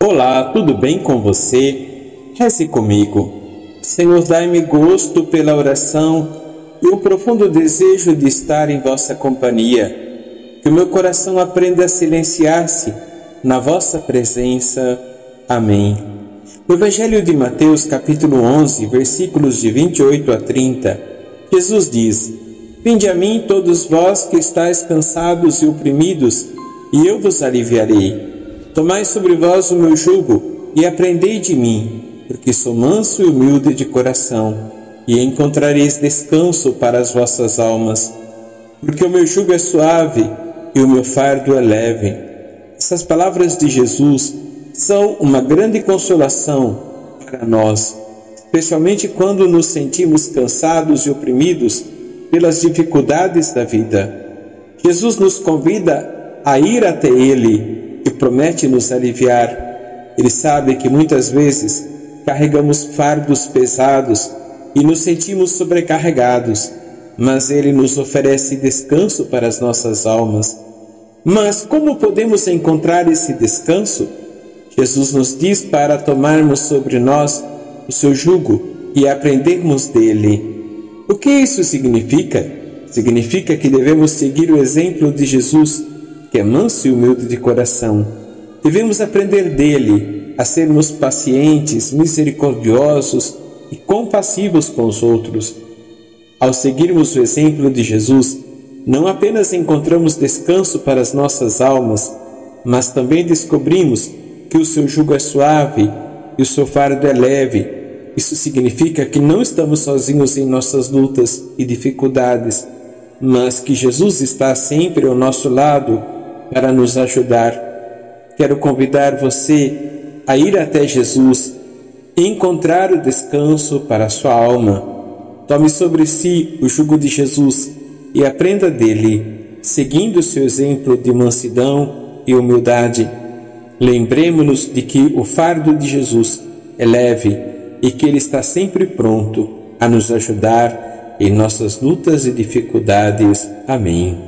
Olá, tudo bem com você? Reze comigo. Senhor, dai-me gosto pela oração e o profundo desejo de estar em vossa companhia. Que o meu coração aprenda a silenciar-se na vossa presença. Amém. No Evangelho de Mateus, capítulo 11, versículos de 28 a 30, Jesus diz: Vinde a mim todos vós que estáis cansados e oprimidos, e eu vos aliviarei. Tomai sobre vós o meu jugo e aprendei de mim, porque sou manso e humilde de coração, e encontrareis descanso para as vossas almas. Porque o meu jugo é suave e o meu fardo é leve. Essas palavras de Jesus são uma grande consolação para nós, especialmente quando nos sentimos cansados e oprimidos pelas dificuldades da vida. Jesus nos convida a ir até Ele promete nos aliviar. Ele sabe que muitas vezes carregamos fardos pesados e nos sentimos sobrecarregados, mas Ele nos oferece descanso para as nossas almas. Mas como podemos encontrar esse descanso? Jesus nos diz para tomarmos sobre nós o seu jugo e aprendermos dele. O que isso significa? Significa que devemos seguir o exemplo de Jesus que é manso e humilde de coração. Devemos aprender dele a sermos pacientes, misericordiosos e compassivos com os outros. Ao seguirmos o exemplo de Jesus, não apenas encontramos descanso para as nossas almas, mas também descobrimos que o seu jugo é suave e o seu fardo é leve. Isso significa que não estamos sozinhos em nossas lutas e dificuldades, mas que Jesus está sempre ao nosso lado para nos ajudar. Quero convidar você a ir até Jesus e encontrar o descanso para a sua alma. Tome sobre si o jugo de Jesus e aprenda dele, seguindo o seu exemplo de mansidão e humildade. Lembremos-nos de que o fardo de Jesus é leve e que ele está sempre pronto a nos ajudar em nossas lutas e dificuldades. Amém.